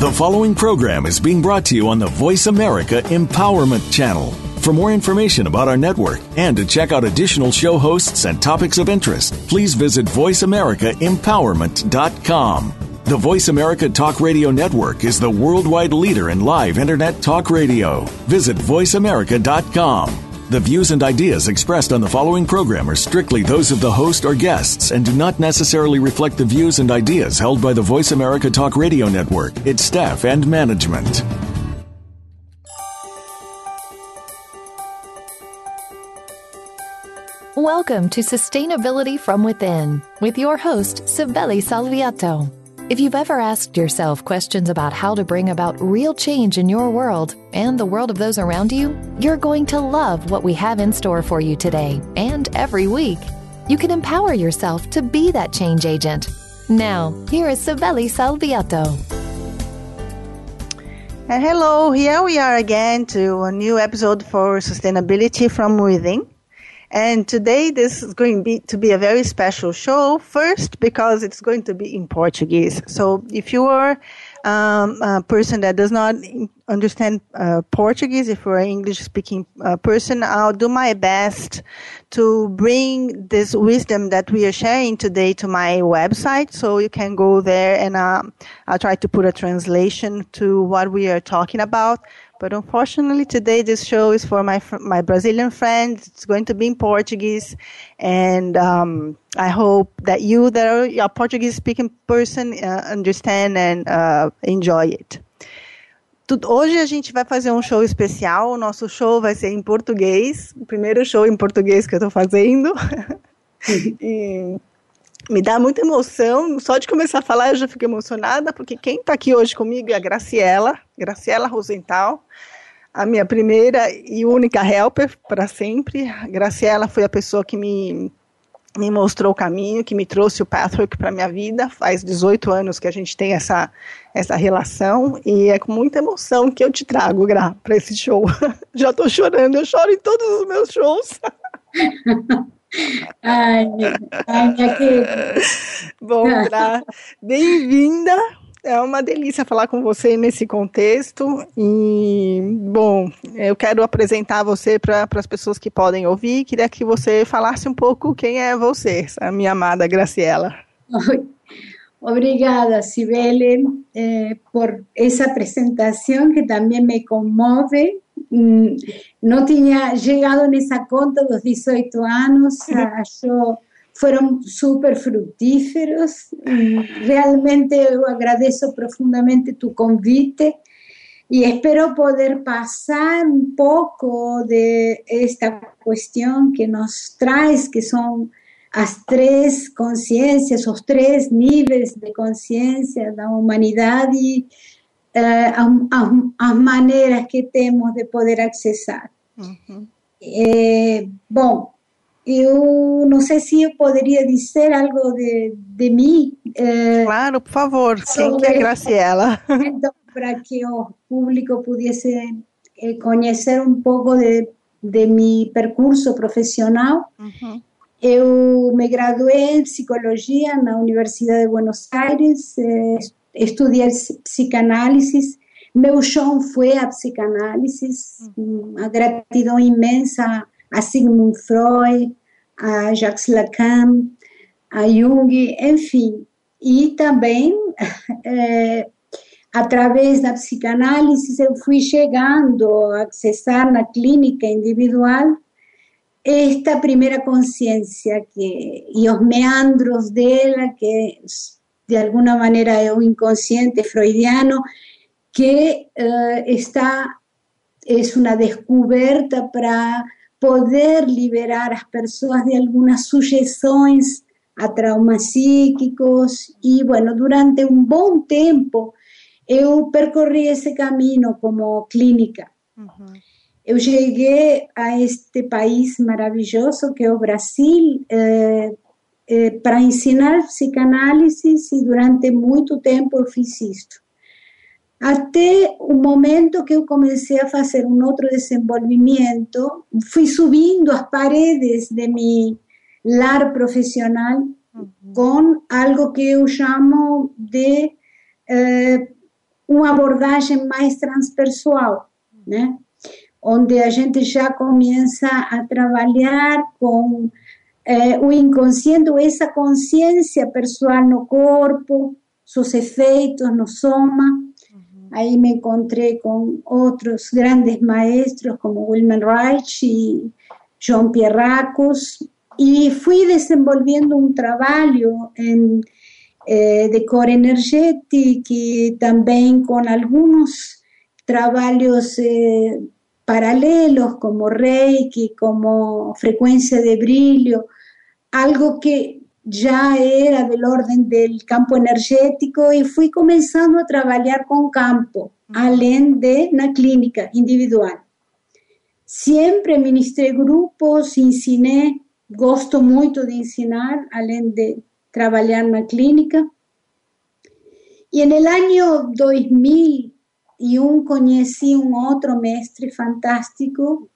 The following program is being brought to you on the Voice America Empowerment Channel. For more information about our network and to check out additional show hosts and topics of interest, please visit VoiceAmericaEmpowerment.com. The Voice America Talk Radio Network is the worldwide leader in live Internet talk radio. Visit VoiceAmerica.com. The views and ideas expressed on the following program are strictly those of the host or guests and do not necessarily reflect the views and ideas held by the Voice America Talk Radio Network, its staff, and management. Welcome to Sustainability from Within with your host, Sibeli Salviato. If you've ever asked yourself questions about how to bring about real change in your world and the world of those around you, you're going to love what we have in store for you today and every week. You can empower yourself to be that change agent. Now, here is Sibeli Salviato. And hello, here we are again to a new episode for Sustainability from Within. And today this is going to be, to be a very special show. First, because it's going to be in Portuguese. So if you are um, a person that does not understand uh, Portuguese, if you're an English speaking uh, person, I'll do my best to bring this wisdom that we are sharing today to my website. So you can go there and uh, I'll try to put a translation to what we are talking about. But unfortunately, today this show is for my my Brazilian friends. It's going to be in Portuguese, and um, I hope that you, that are a Portuguese speaking person, uh, understand and uh, enjoy it. Hoje a gente vai fazer um show especial. O nosso show vai ser em português. O primeiro show em português que eu estou fazendo. e me dá muita emoção. Só de começar a falar eu já fico emocionada, porque quem está aqui hoje comigo é a Graciela, Graciela Rosenthal, a minha primeira e única helper para sempre. Graciela foi a pessoa que me, me mostrou o caminho, que me trouxe o Pathwork para minha vida. Faz 18 anos que a gente tem essa, essa relação e é com muita emoção que eu te trago, Gra, para esse show. já estou chorando, eu choro em todos os meus shows. Ai, ai, minha querida. Bom, Gra, bem-vinda. É uma delícia falar com você nesse contexto. E, bom, eu quero apresentar você para as pessoas que podem ouvir. Queria que você falasse um pouco quem é você, a minha amada Graciela. Obrigada, Sibele, eh, por essa apresentação que também me comove no tenía llegado en esa conta los 18 años, yo, fueron súper fructíferos. Realmente yo agradezco profundamente tu convite y espero poder pasar un poco de esta cuestión que nos traes, que son las tres conciencias, los tres niveles de conciencia de la humanidad y uh, as, as, maneiras que temos de poder acessar. Uhum. É, bom, eu não sei se eu poderia dizer algo de, de mim. É, claro, por favor, quem que é Graciela? Então, para que o público pudesse é, conhecer um pouco de, de meu percurso profissional. Uhum. Eu me graduei em psicologia na Universidade de Buenos Aires, eh, estudié psicanálisis, meu chão foi a psicanálisis, uma gratidão imensa a Sigmund Freud, a Jacques Lacan, a Jung, enfim. E também, é, através da psicanálise, eu fui chegando a acessar na clínica individual esta primeira consciência que, e os meandros dela, que de alguna manera es un inconsciente freudiano que eh, está, es una descubierta para poder liberar as pessoas de algumas sujeções a traumas psíquicos e, bueno, durante um bom tempo eu percorri esse caminho como clínica. Uhum. Eu cheguei a este país maravilhoso que é o Brasil eh, eh, para ensinar psicanálise e durante muito tempo eu fiz isto. Até o momento que eu comecei a fazer um outro desenvolvimento, fui subindo as paredes de meu lar profissional com algo que eu chamo de eh, uma abordagem mais transpessoal, né? Onde a gente já começa a trabalhar com é, o inconsciente, essa consciência pessoal no corpo, seus efeitos no soma. Aí me encontrei com outros grandes maestros como Wilman Reich e João Pierracos e fui desenvolvendo um trabalho em, eh, de core energética e também com alguns trabalhos eh, paralelos como Reiki, como frecuencia de brillo, algo que ya era del orden del campo energético y fui comenzando a trabajar con campo, além de la clínica individual. Siempre ministré grupos, ensiné, gosto mucho de ensinar, além de trabajar en la clínica. Y en el año 2000 y un conocí un otro mestre fantástico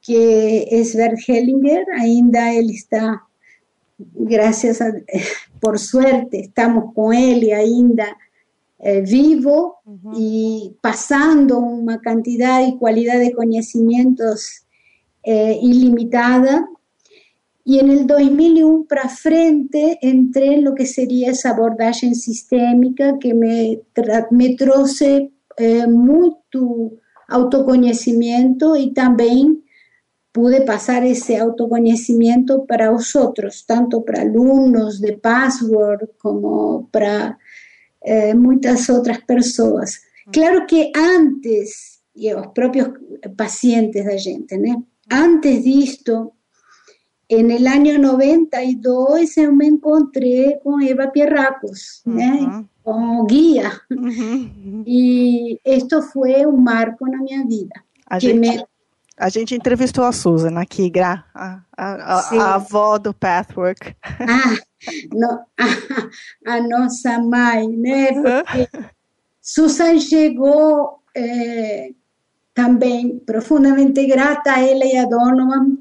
que es Bert Hellinger, ainda él está, gracias a, por suerte, estamos con él y ainda eh, vivo y pasando una cantidad y cualidad de conocimientos eh, ilimitada. Y en el 2001 para frente entré en lo que sería esa abordaje sistémica que me, me trouxe eh, mucho autoconocimiento y también pude pasar ese autoconocimiento para vosotros, tanto para alumnos de Password como para eh, muchas otras personas. Claro que antes, y los propios pacientes de gente, ¿no? antes de esto, en el año 92 yo me encontré con Eva Pierracos, ¿no? como guia. Uhum. E isto foi um marco na minha vida. A, gente, me... a gente entrevistou a Susan aqui, Gra, a, a, a, a avó do Pathwork. Ah, no, a, nossa mãe, né? Porque Susan chegou é, também profundamente grata a ela e a Donovan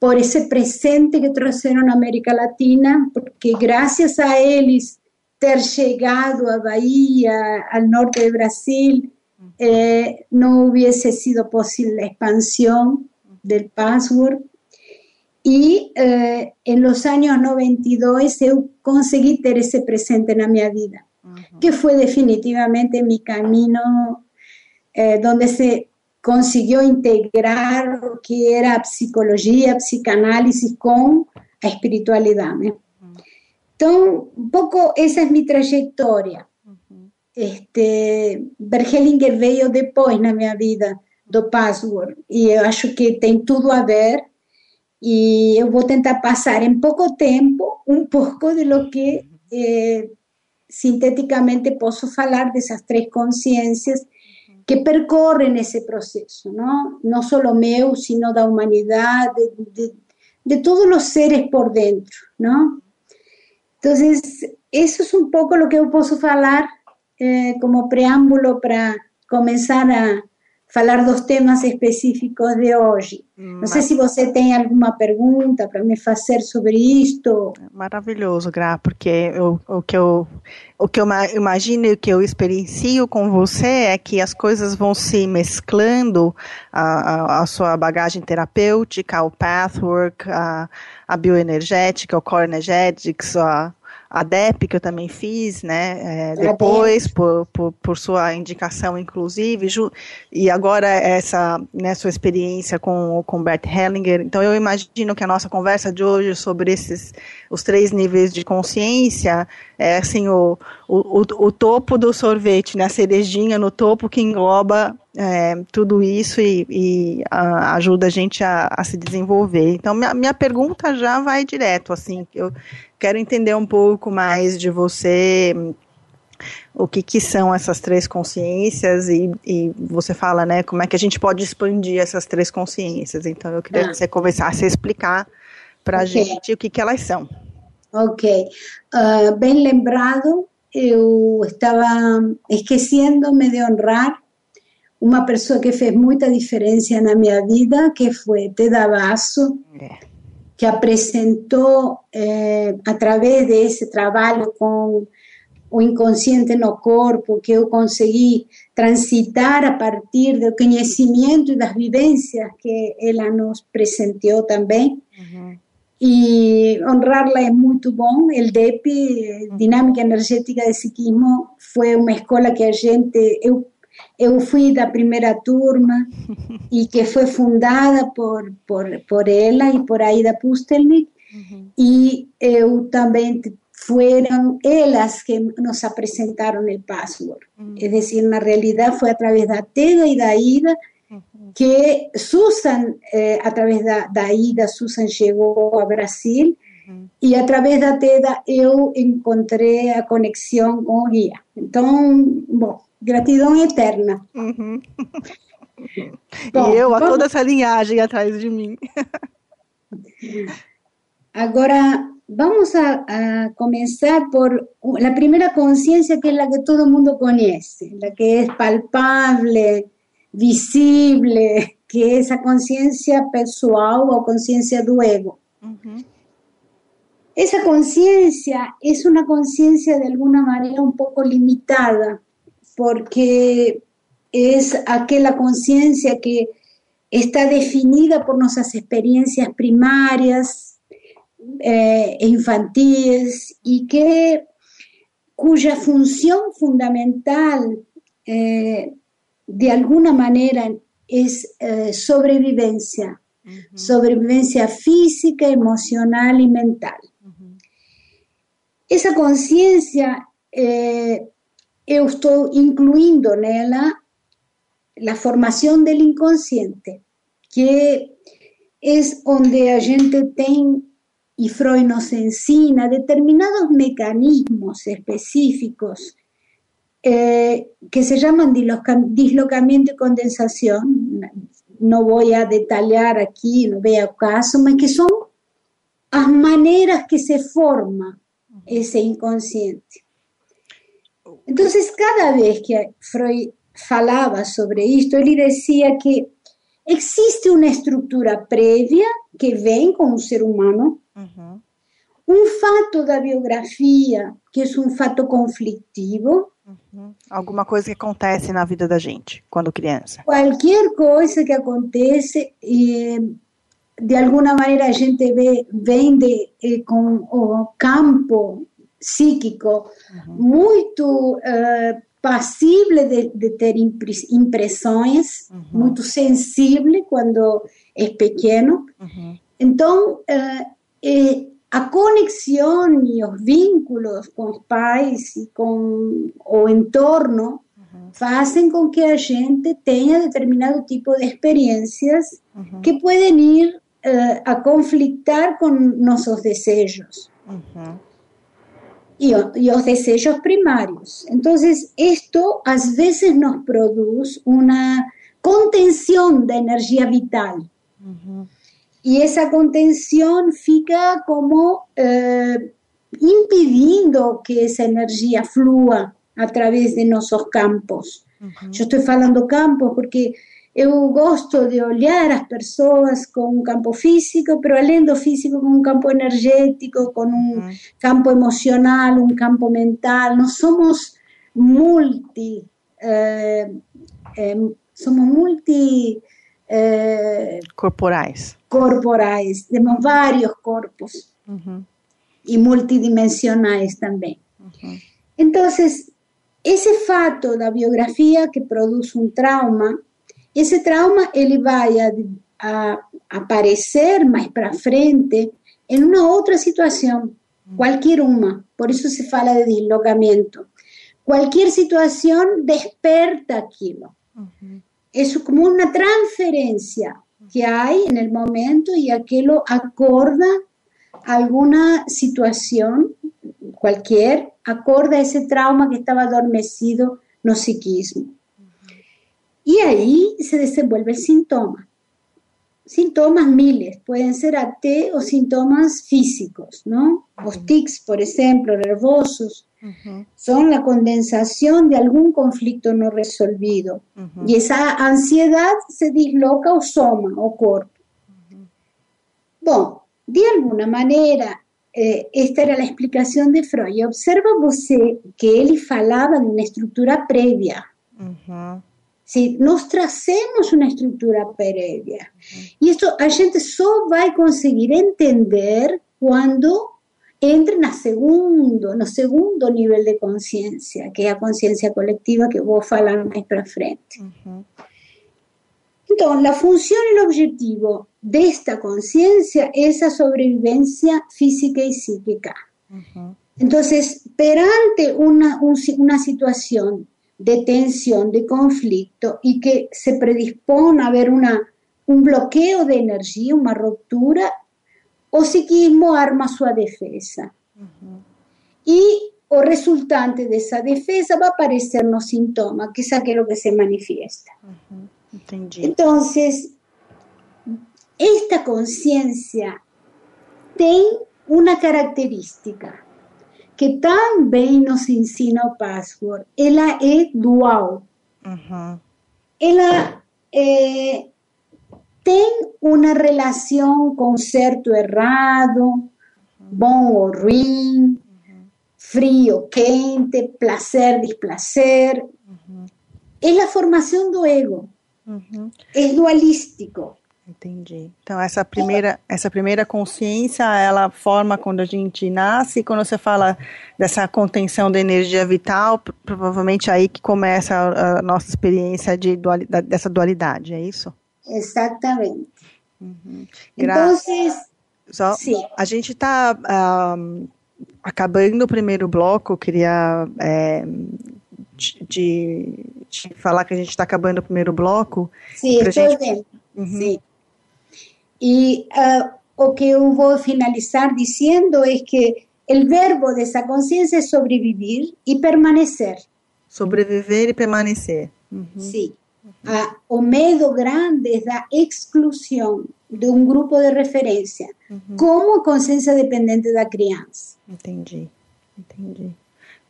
por esse presente que trouxeram na América Latina, porque graças a eles ter llegado a Bahía, al norte de Brasil, eh, no hubiese sido posible la expansión del password. Y eh, en los años 92 yo conseguí tener ese presente en mi vida, que fue definitivamente mi camino eh, donde se consiguió integrar lo que era psicología, psicanálisis con la espiritualidad. Entonces, un poco esa es mi trayectoria. Este, Bergelinger veio depois na minha vida do password e eu acho que tem tudo a ver e eu vou tentar passar em pouco tempo um pouco de lo que eh, sinteticamente posso falar dessas três consciências que percorrem esse processo, não? Não só meu, sino da humanidade, de, de, de todos os seres por dentro, não? Entonces, eso es un poco lo que yo puedo hablar eh, como preámbulo para comenzar a falar dos temas específicos de hoje. Não sei se você tem alguma pergunta para me fazer sobre isto. Maravilhoso, Gra, porque eu, o, que eu, o que eu imagino e o que eu experiencio com você é que as coisas vão se mesclando, a, a, a sua bagagem terapêutica, o pathwork, a, a bioenergética, o core energetics, a a DEP, que eu também fiz, né, é, depois, por, por, por, sua indicação, inclusive, e agora essa né, sua experiência com, com Bert Hellinger. Então, eu imagino que a nossa conversa de hoje sobre esses, os três níveis de consciência, é assim, o, o, o, topo do sorvete, né, a cerejinha no topo que engloba é, tudo isso e, e a, ajuda a gente a, a, se desenvolver. Então, minha, minha pergunta já vai direto, assim, eu quero entender um pouco mais de você, o que, que são essas três consciências e, e, você fala, né, como é que a gente pode expandir essas três consciências. Então, eu queria ah. que você começasse a explicar para a okay. gente o que, que elas são. Ok. Uh, bem lembrado, eu estava esquecendo-me de honrar uma pessoa que fez muita diferença na minha vida, que foi Teda Basso, é. Que apresentou, eh, através desse trabalho com o inconsciente no corpo, que eu consegui transitar a partir do conhecimento e das vivências que ela nos presenteou também. Uhum. E honrá-la é muito bom. O DEP, Dinâmica Energética de Psiquismo, foi uma escola que a gente. Eu, eu fui da primeira turma e que foi fundada por, por, por ela e por Aida Pustelnik. Uhum. E eu também fueron ellas que nos presentaron el password. Mm. Es decir, en realidad fue a través de Teda y de Aida que Susan, eh, a través de, Aida, Susan llegó a Brasil y a través de Teda yo encontré a conexión con guía. Entonces, bueno, Gratidão eterna. Uhum. Bom, e eu, a vamos... toda essa linhagem atrás de mim. Agora, vamos a, a começar por a primeira consciência, que é a que todo mundo conhece, a que é palpável, visível, que é essa consciência pessoal ou consciência do ego. Uhum. Essa consciência é uma consciência, de alguma maneira, um pouco limitada, porque es aquella conciencia que está definida por nuestras experiencias primarias, eh, infantiles y que, cuya función fundamental eh, de alguna manera es eh, sobrevivencia, sobrevivencia física, emocional y mental. Esa conciencia, estoy incluyendo en ella la formación del inconsciente, que es donde la gente tiene y Freud nos enseña determinados mecanismos específicos eh, que se llaman dislocamiento y condensación. No voy a detallar aquí, no veo caso, pero que son las maneras que se forma ese inconsciente. Entonces, cada vez que Freud falaba sobre esto, él decía que existe una estructura previa que ven con un ser humano, un fato da biografia, que é um fato conflitivo. Uhum. Alguma coisa que acontece na vida da gente quando criança. Qualquer coisa que acontece, e, de alguma maneira a gente vê, vem de, com o campo psíquico uhum. muito uh, passível de, de, ter impressões, uhum. muito sensível quando é pequeno. Então, uh, a conexión y los vínculos con los pais y con o entorno hacen con que la gente tenga determinado tipo de experiencias que pueden ir a conflictar con nuestros deseos. Y, los deseos primarios. Entonces, esto a veces nos produce una contención de energía vital y esa contención fica como eh, impidiendo que esa energía flúa a través de nuestros campos. Yo estoy hablando campos porque yo gosto de olhar las personas con un campo físico, pero além do físico con un campo energético, con un campo emocional, un campo mental. No somos multi, eh, eh, somos multi corporais corporais, temos vários corpos uhum. e multidimensionais também. Uhum. Então, esse fato da biografia que produz um trauma, esse trauma ele vai a, a aparecer mais para frente em uma outra situação, qualquer uma. Por isso se fala de deslocamento. Qualquer situação desperta aquilo. Uhum. Como uma transferência que hay en el momento y aquello acorda alguna situación, cualquier, acorda ese trauma que estaba adormecido no psiquismo. Y ahí se desenvuelve el síntoma. Sintomas miles, pueden ser AT o síntomas físicos, ¿no? Los tics, por ejemplo, nervosos, son la condensación de algún conflicto no resolvido. Y esa ansiedad se disloca o soma o cuerpo. Bueno, de alguna manera, eh, esta era la explicação de Freud. Observa você que ele falava de uma estrutura prévia. Uhum. Se nós trazemos uma estrutura prévia. Uhum. E isso a gente só vai conseguir entender quando entra na segundo, no segundo nível de consciência, que é a consciência coletiva que vou falar mais para frente. Uhum. Então, a função e o objetivo desta conciencia esa sobrevivencia física y psíquica. Entonces, perante una, una situación de tensión, de conflicto y que se predispone a haber una, un bloqueo de energía, una ruptura, o psiquismo arma su defensa. Y o resultante de esa defensa va a aparecer los síntomas, que es aquello que se manifiesta. Entonces, esta conciencia tiene una característica que también nos enseña o Password. Ela es dual. Ela eh, una relación con cierto errado, bom o ruim, frío, quente, placer, displacer. Es la formación do ego. Es dualístico. Entendi. Então essa primeira, essa primeira consciência, ela forma quando a gente nasce, quando você fala dessa contenção da energia vital, provavelmente aí que começa a, a nossa experiência de dualidade, dessa dualidade, é isso? Exatamente. Uhum. Então, Só, a gente está um, acabando o primeiro bloco, eu queria é, de, de, falar que a gente está acabando o primeiro bloco. Sim, estou gente... vendo. Uhum. Sim. Y uh, o que vou finalizar diciendo es que el verbo de esa conciencia es sobrevivir y permanecer. Sobreviver e permanecer. Sim. Ah, o medo grande é da exclusão de um grupo de referência, uhum. como a consciência dependente da criança. Entendi, entendi.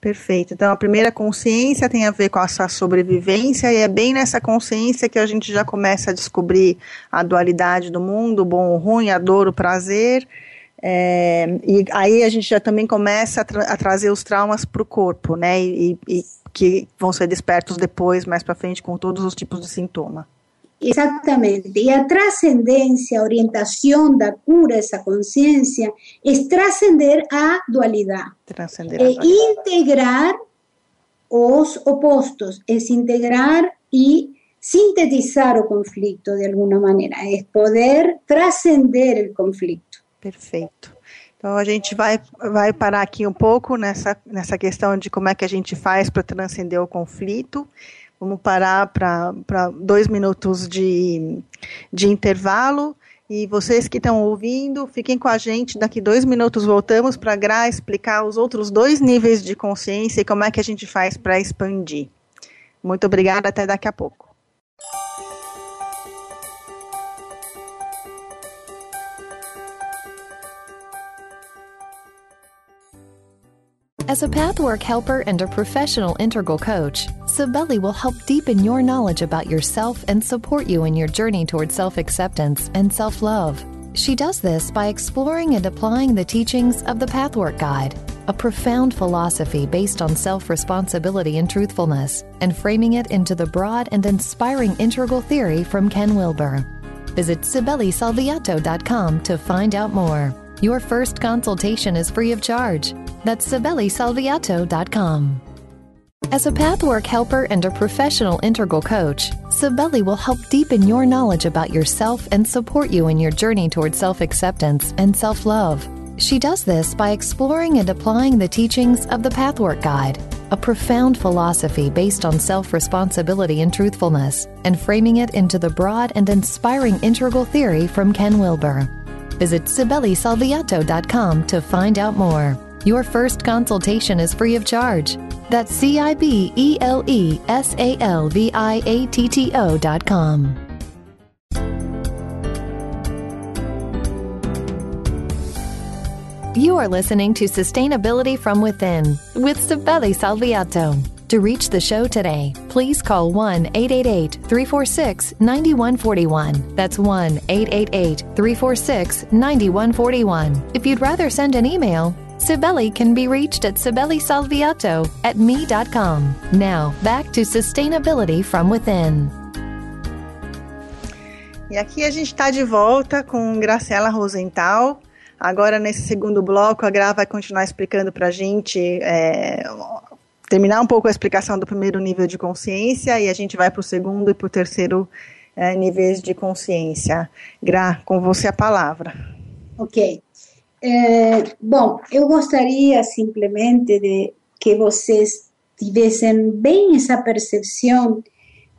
Perfeito. Então, a primeira consciência tem a ver com a sua sobrevivência, e é bem nessa consciência que a gente já começa a descobrir a dualidade do mundo, o bom ou ruim, a dor, o prazer. É, e aí a gente já também começa a, tra a trazer os traumas para o corpo, né? E, e, que vão ser despertos depois, mais para frente, com todos os tipos de sintoma. Exatamente. Y a trascendencia, orientación da cura, esa conciencia, es trascender a dualidad. Trascender e integrar os opostos, es integrar y sintetizar o conflicto de alguma maneira, é poder trascender o conflito. Perfeito. Então a gente vai, vai parar aqui um pouco nessa, nessa questão de como é que a gente faz para transcender o conflito. Vamos parar para dois minutos de, de intervalo. E vocês que estão ouvindo, fiquem com a gente. Daqui dois minutos voltamos para a Gra explicar os outros dois níveis de consciência e como é que a gente faz para expandir. Muito obrigada, até daqui a pouco. As a pathwork helper and a professional integral coach, Sibeli will help deepen your knowledge about yourself and support you in your journey toward self acceptance and self love. She does this by exploring and applying the teachings of the Pathwork Guide, a profound philosophy based on self responsibility and truthfulness, and framing it into the broad and inspiring integral theory from Ken Wilber. Visit SibeliSalviato.com to find out more. Your first consultation is free of charge. That's SibeliSalviato.com. As a pathwork helper and a professional integral coach, Sibeli will help deepen your knowledge about yourself and support you in your journey toward self acceptance and self love. She does this by exploring and applying the teachings of the Pathwork Guide, a profound philosophy based on self responsibility and truthfulness, and framing it into the broad and inspiring integral theory from Ken Wilber. Visit SibeliSalviato.com to find out more. Your first consultation is free of charge. That's C I B E L E S A L V I A T T O dot com. You are listening to Sustainability from Within with Sibeli Salviato. To reach the show today, please call 1 888 346 9141. That's 1 888 346 9141. If you'd rather send an email, Sibeli can be reached at sibelisalviato at me.com. Now, back to sustainability from within. E aqui a gente está de volta com Graciela Rosenthal. Agora, nesse segundo bloco, a Gra vai continuar explicando para a gente é, terminar um pouco a explicação do primeiro nível de consciência e a gente vai para o segundo e para o terceiro é, níveis de consciência. Gra, com você a palavra. Ok. É, bom, eu gostaria simplesmente de que vocês tivessem bem essa percepção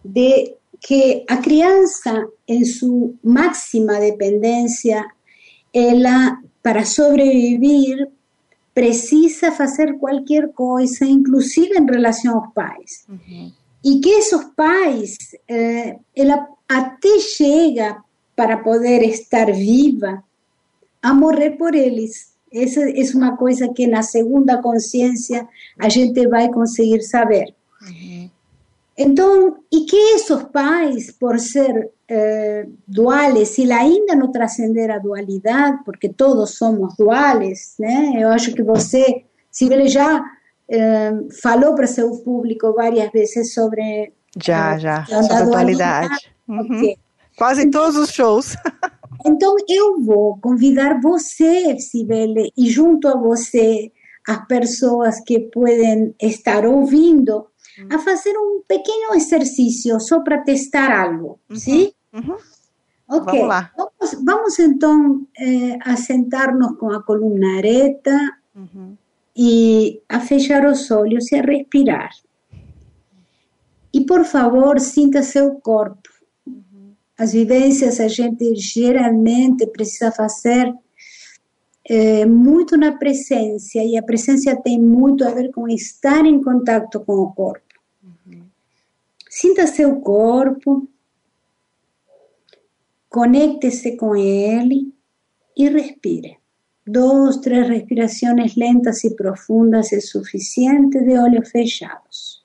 de que a criança, em sua máxima dependência, ela, para sobreviver, precisa fazer qualquer coisa, inclusive em relação aos pais. Uhum. E que esses pais, eh, ela até chega para poder estar viva a morrer por eles. Essa é uma coisa que na segunda consciência a gente vai conseguir saber. Uhum. Então, e que esses pais, por ser eh, duales, se ainda não transcender a dualidade, porque todos somos duales, né? Eu acho que você, se ele já eh, falou para seu público várias vezes sobre já, já, sobre a dualidade. Uhum. Okay. Quase todos os shows. então eu vou convidar você, Sibele, e junto a você as pessoas que podem estar ouvindo a fazer um pequeno exercício só para testar algo, uhum. sim? Uhum. Ok, vamos, lá. Vamos, vamos então eh, a sentar-nos com a coluna ereta uhum. e a fechar os olhos e a respirar. E por favor, sinta seu corpo. As vivências a gente geralmente precisa fazer é, muito na presença, e a presença tem muito a ver com estar em contato com o corpo. Uhum. Sinta seu corpo, conecte-se com ele e respire. Dos, três respirações lentas e profundas é suficiente de olhos fechados.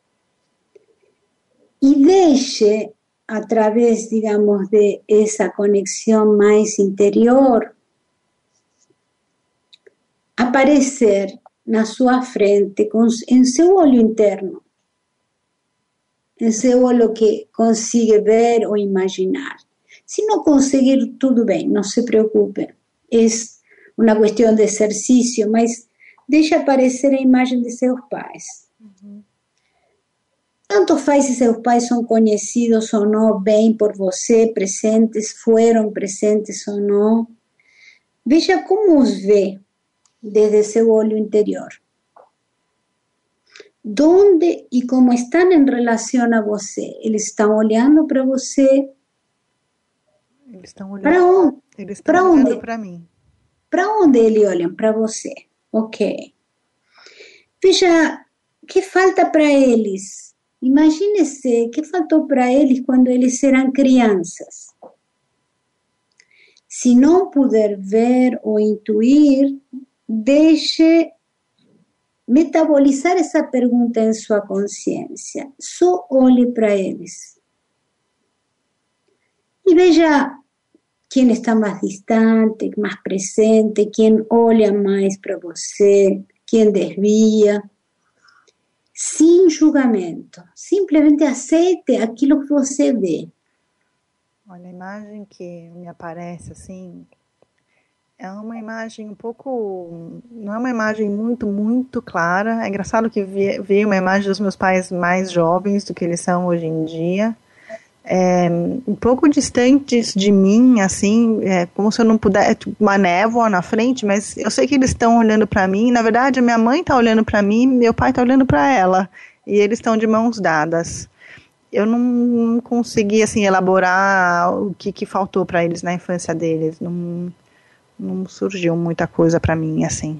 E deixe, através, digamos, de essa conexão mais interior, aparecer na sua frente, com, em seu olho interno, em seu olho que consiga ver ou imaginar. Se não conseguir, tudo bem, não se preocupe. É uma questão de exercício, mas deixe aparecer a imagem de seus pais. Uhum. Tanto faz se seus pais são conhecidos ou não, bem por você, presentes, foram presentes ou não. Veja como os vê desde seu olho interior. Onde e como estão em relação a você? Eles estão olhando para você? Eles estão olhando para onde? Eles estão para olhando para mim. Para onde eles olham? Para você. Ok. Veja, que falta para eles? Imagine-se que faltou para eles quando eles eram crianças. Se não puder ver ou intuir, deixe metabolizar essa pergunta em sua consciência. Só olhe para eles. E veja quem está mais distante, mais presente, quem olha mais para você, quem desvia. Sem julgamento. Simplesmente aceite aquilo que você vê. Olha, a imagem que me aparece assim é uma imagem um pouco. Não é uma imagem muito, muito clara. É engraçado que veio uma imagem dos meus pais mais jovens do que eles são hoje em dia. É, um pouco distantes de mim, assim, é como se eu não pudesse. Tipo, uma névoa na frente, mas eu sei que eles estão olhando para mim. Na verdade, a minha mãe está olhando para mim, meu pai está olhando para ela. E eles estão de mãos dadas. Eu não, não consegui, assim, elaborar o que, que faltou para eles na infância deles. Não não surgiu muita coisa para mim assim.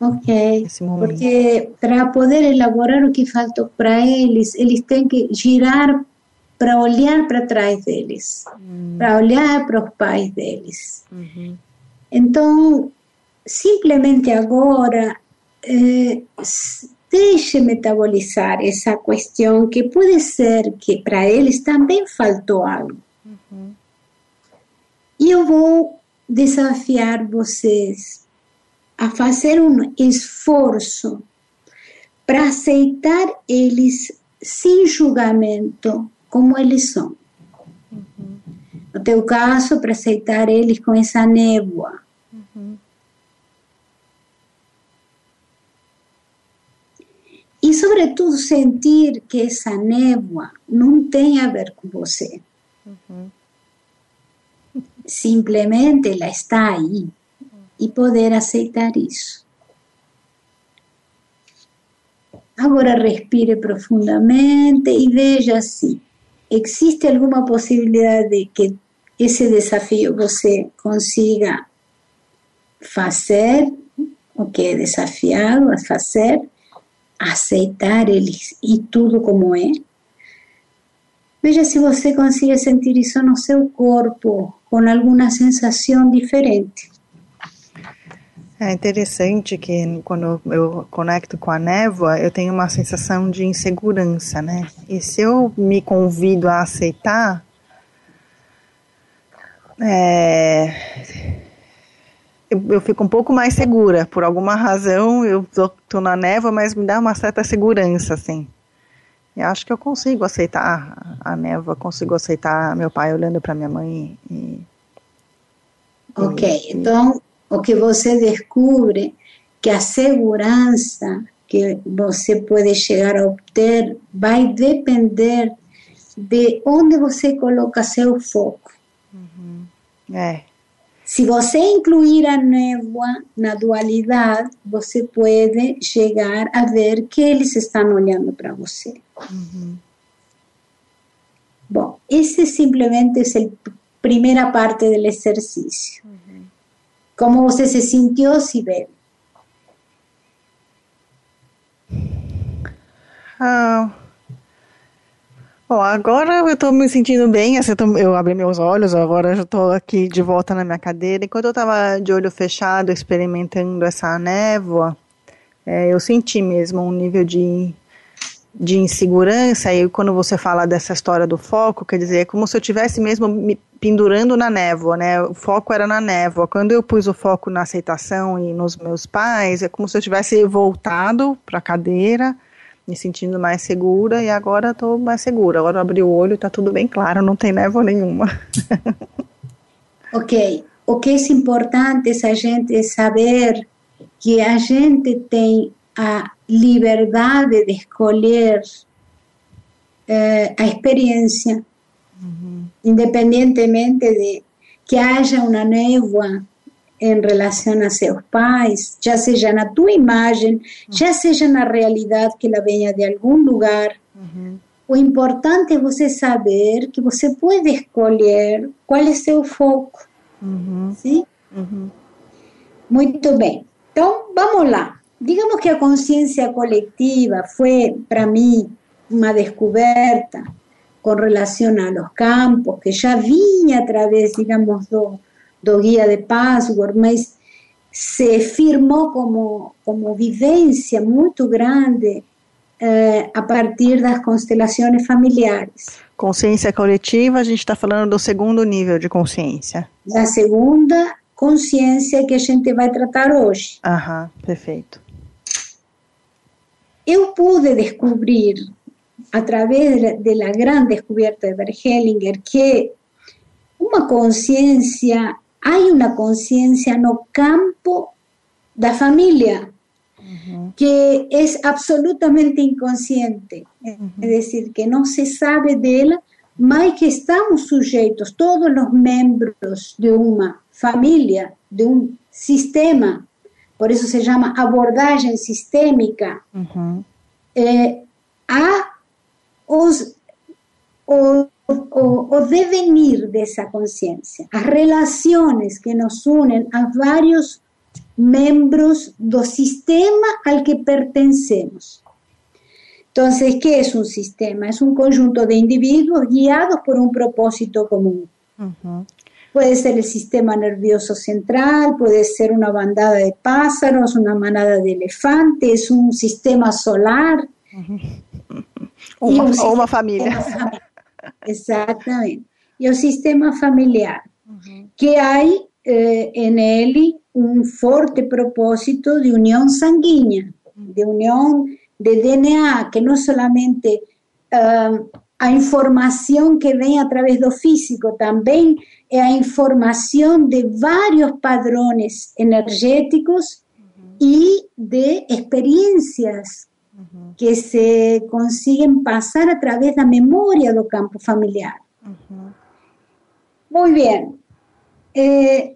Ok, porque para poder elaborar o que faltou para eles, eles têm que girar para olhar para trás deles, hum. para olhar para os pais deles. Uhum. Então, simplesmente agora, eh, deixe metabolizar essa questão que pode ser que para eles também faltou algo. Uhum. E eu vou desafiar vocês a fazer um esforço para aceitar eles sem julgamento, como eles são. No teu caso, para aceitar eles com essa névoa. E, sobretudo, sentir que essa névoa não tem a ver com você. Uhum. Simplesmente ela está aí. E poder aceitar isso. Agora respire profundamente e veja se existe alguma possibilidade de que esse desafio você consiga fazer o que é desafiado a fazer aceitar eles e tudo como é. Veja se você consegue sentir isso no seu corpo, com alguma sensação diferente. É interessante que quando eu conecto com a névoa, eu tenho uma sensação de insegurança, né? E se eu me convido a aceitar, é, eu, eu, fico um pouco mais segura. Por alguma razão, eu tô, tô, na névoa, mas me dá uma certa segurança, assim. E acho que eu consigo aceitar a, a névoa, consigo aceitar meu pai olhando para minha mãe. E, ok, e, então o que você descobre que a segurança que você pode chegar a obter vai depender de onde você coloca seu foco. Uhum. É. Se você incluir a névoa na dualidade, você pode chegar a ver que eles estão olhando para você. Uhum. Bom, esse simplesmente é a primeira parte do exercício. Uhum. Como você se sentiu, Sibel? Ah, Bom, agora eu estou me sentindo bem, assim, eu abri meus olhos, agora já estou aqui de volta na minha cadeira. Enquanto eu estava de olho fechado, experimentando essa névoa, é, eu senti mesmo um nível de, de insegurança. E quando você fala dessa história do foco, quer dizer, é como se eu estivesse mesmo me pendurando na névoa, né? O foco era na névoa. Quando eu pus o foco na aceitação e nos meus pais, é como se eu tivesse voltado para a cadeira me sentindo mais segura e agora estou mais segura. Agora eu abri o olho está tudo bem claro, não tem névoa nenhuma. ok. O que é importante é a gente saber que a gente tem a liberdade de escolher eh, a experiência, uhum. independentemente de que haja uma névoa em relação a seus pais, já seja na tua imagem, já seja na realidade que ela venha de algum lugar. Uhum. O importante é você saber que você pode escolher qual é seu foco. Uhum. Sim? Uhum. Muito bem. Então, vamos lá. Digamos que a consciência coletiva foi, para mim, uma descoberta com relação a los campos, que já vinha através, digamos, do, do guía de password, mas se firmou como, como vivência muito grande eh, a partir das constelações familiares. Consciência coletiva, a gente está falando do segundo nível de consciência. Da segunda consciência que a gente vai tratar hoje. Aham, perfeito. Eu pude descobrir, através da grande descoberta de Bert Hellinger, que uma consciência hay una conciencia no campo da familia que es absolutamente inconsciente, es decir, que no se sabe de ella, más que estamos sujetos, todos los miembros de una familia, de un sistema, por eso se llama abordaje sistémica, eh, a os, o, devenir de esa conciencia, las relaciones que nos unen a varios miembros del sistema al que pertenecemos. Entonces, ¿qué es un sistema? Es un conjunto de individuos guiados por un propósito común. Puede ser el sistema nervioso central, puede ser una bandada de pájaros, una manada de elefantes, un sistema solar. Uma, un uma família. Exatamente. E o sistema familiar, que há eh, en él un forte propósito de unión sanguínea, de unión de DNA, que no solamente uh, a información que vem a través do físico, também é a informação de vários padrões energéticos e de experiências uhum. que se conseguem passar através da memória do campo familiar. Uhum. Muito bem. Eh,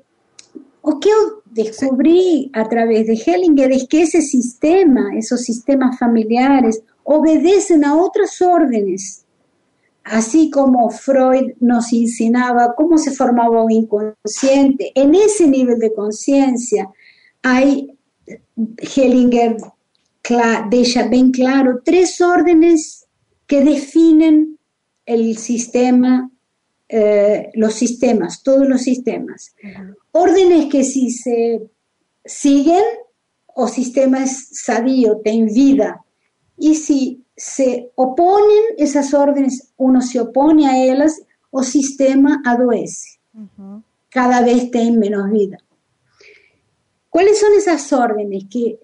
o que eu descobri através de Hellinger é que esse sistema, esses sistemas familiares, obedecem a outras ordens así como Freud nos enseñaba cómo se formaba un inconsciente, en ese nivel de conciencia hay, Hellinger deja bien claro tres órdenes que definen el sistema, eh, los sistemas, todos los sistemas. Órdenes que si se siguen, o sistema es sabio, ten vida, y si se oponen esas órdenes, uno se opone a ellas, o sistema adoece. Cada vez tiene menos vida. ¿Cuáles son esas órdenes que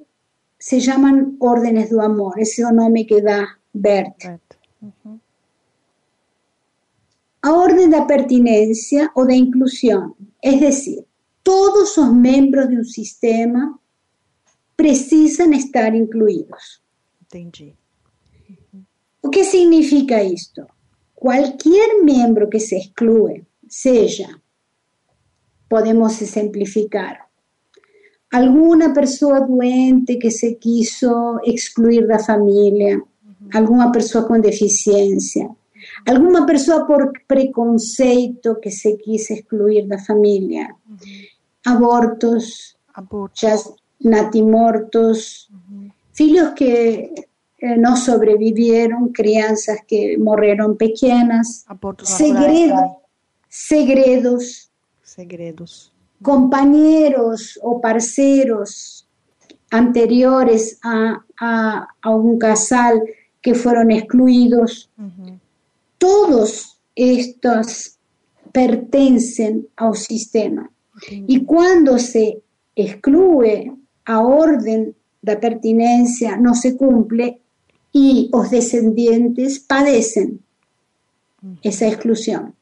se llaman órdenes de amor? Ese nombre que da Bert. A orden de pertinencia o de inclusión, es decir, todos los miembros de un sistema precisan estar incluidos. Entendi. O que significa esto? Cualquier miembro que se excluye, sea, podemos simplificar, alguna persona doente que se quiso excluir de la familia, alguna persona con deficiencia, alguna persona por preconceito que se quiso excluir de la familia, abortos, abortos. natimortos, filhos que eh, no sobrevivieron, crianzas que pequeñas, segredos, segredos, segredos, compañeros o parceros anteriores a, a, un casal que fueron excluidos. Todos estos pertenecen al sistema. Y cuando se excluye a orden de pertinencia no se cumple, y los descendientes padecen esa exclusión.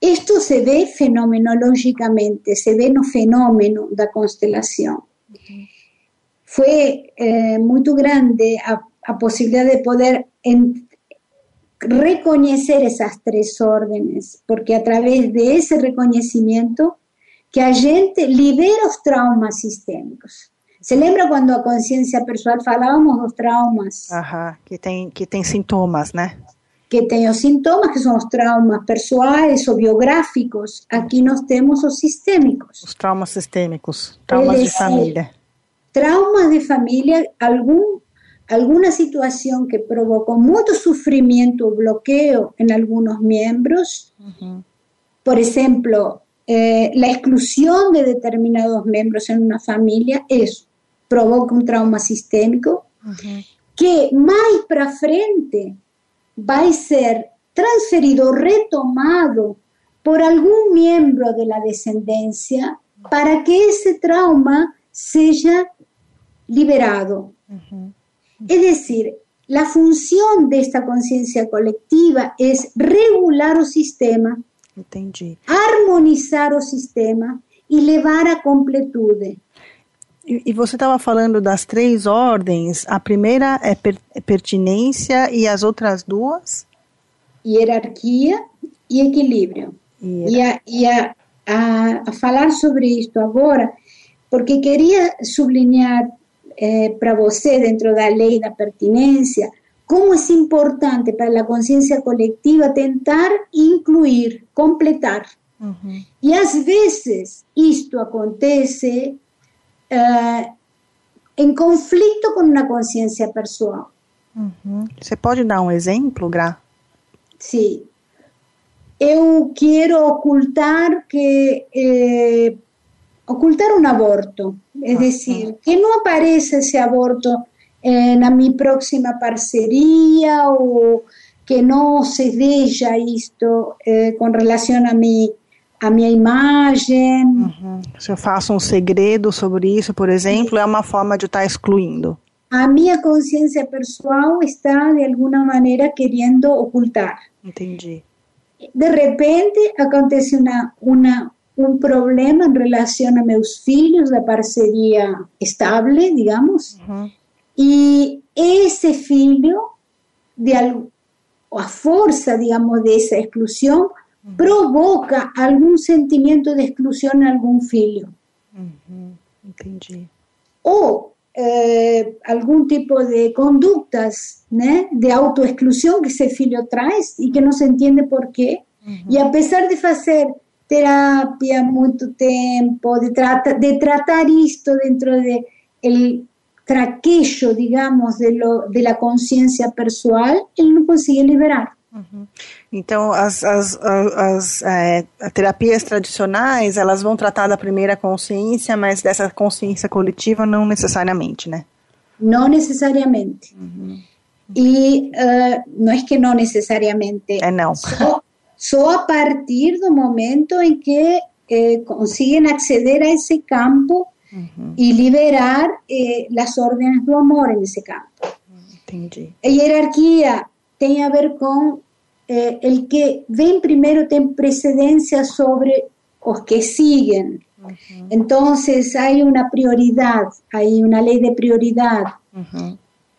Esto se ve fenomenológicamente, se ve no fenómeno la constelación. Fue eh, muy grande la posibilidad de poder reconocer esas tres órdenes, porque a través de ese reconocimiento que a gente libera los traumas sistémicos. Se lembra quando a consciência pessoal falávamos dos traumas? Aham, que tem, que tem sintomas, né? Que tem os sintomas, que são os traumas pessoais ou biográficos. Aqui nós temos os sistêmicos. Os traumas sistêmicos, traumas de família. Traumas de família, algum, alguma situação que provocou muito sofrimento ou bloqueio em alguns membros. Uhum. Por exemplo, eh, la exclusión de determinados miembros en una familia es provoca un trauma sistémico que más para frente va a ser transferido, retomado por algún miembro de la descendencia para que ese trauma sea liberado. Es decir, la función de esta conciencia colectiva es regular el sistema, harmonizar el sistema y levar a completude. E, e você estava falando das três ordens. A primeira é, per, é pertinência e as outras duas? Hierarquia e equilíbrio. E, a, e a, a, falar sobre isto agora, porque queria sublinhar eh, para você, dentro da lei da pertinência, como é importante para a consciência coletiva tentar incluir, completar. Uhum. E às vezes isto acontece uh, em conflito com uma consciência pessoal. Uhum. Você pode dar um exemplo, Gra? Sim. eu quero ocultar que eh, ocultar un aborto, es decir, que no aparece ese aborto en mi próxima parcería o que no se veja isto eh, com relação a mim a minha imagem. Uhum. Se eu faço um segredo sobre isso, por exemplo, é uma forma de estar excluindo. A minha consciência pessoal está, de alguma maneira, querendo ocultar. Entendi. De repente, acontece uma, uma, um problema em relação a meus filhos, da parceria estable, digamos, uhum. e esse filho, de, a fuerza, digamos, de esa exclusión, provoca algún sentimiento de exclusión en algún filho. O eh, algún tipo de conductas de autoexclusión que ese filho trae y que no se entiende por qué. Y a pesar de hacer terapia mucho tiempo, de, de tratar esto dentro de el traquejo, digamos, de, lo, de la consciência pessoal, ele não conseguia liberar. Uhum. Então, as, as, as, é, terapias tradicionais, elas vão tratar da primeira consciência, mas dessa consciência coletiva não necessariamente, né? Não necessariamente. Uhum. E uh, não é que não necessariamente. É não. Só, só a partir do momento em que eh, conseguem acceder a esse campo y liberar eh, las órdenes de amor en ese campo. La jerarquía tiene a ver con eh, el que ven primero, tiene precedencia sobre los que siguen. Entonces hay una prioridad, hay una ley de prioridad.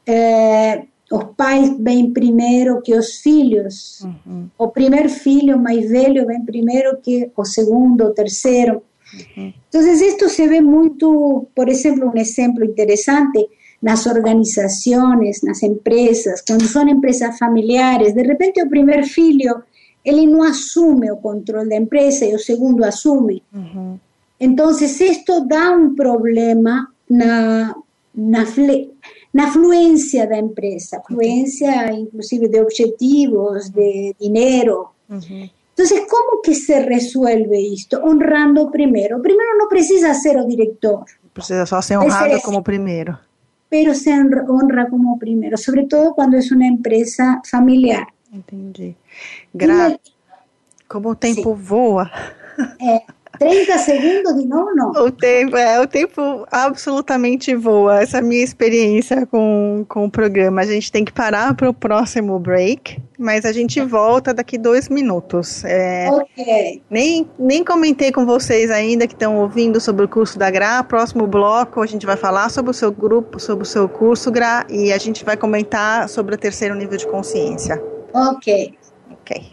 Eh, los pais ven primero que los filhos. O primer filho más velho ven primero que o segundo, o tercero. Entonces esto se ve mucho, por ejemplo, un ejemplo interesante, las organizaciones, las empresas, cuando son empresas familiares, de repente el primer filho, él no asume el control de la empresa y el segundo asume. Entonces esto da un problema na, na, na fluencia da empresa, fluencia inclusive de objetivos, de dinero. Entonces, ¿cómo que se resuelve esto? Honrando primero. Primero no precisa ser o director. Precisa só ser honrado como primero. Pero se honra como primero, sobre todo cuando es una empresa familiar. Entendi. Gra como o tempo sí. voa. É, 30 segundos de novo, não? O tempo, é, o tempo absolutamente voa. Essa é minha experiência com, com o programa. A gente tem que parar para o próximo break, mas a gente volta daqui dois minutos. É, ok. Nem, nem comentei com vocês ainda que estão ouvindo sobre o curso da Gra. Próximo bloco a gente vai falar sobre o seu grupo, sobre o seu curso, Gra, e a gente vai comentar sobre o terceiro nível de consciência. Ok. Ok.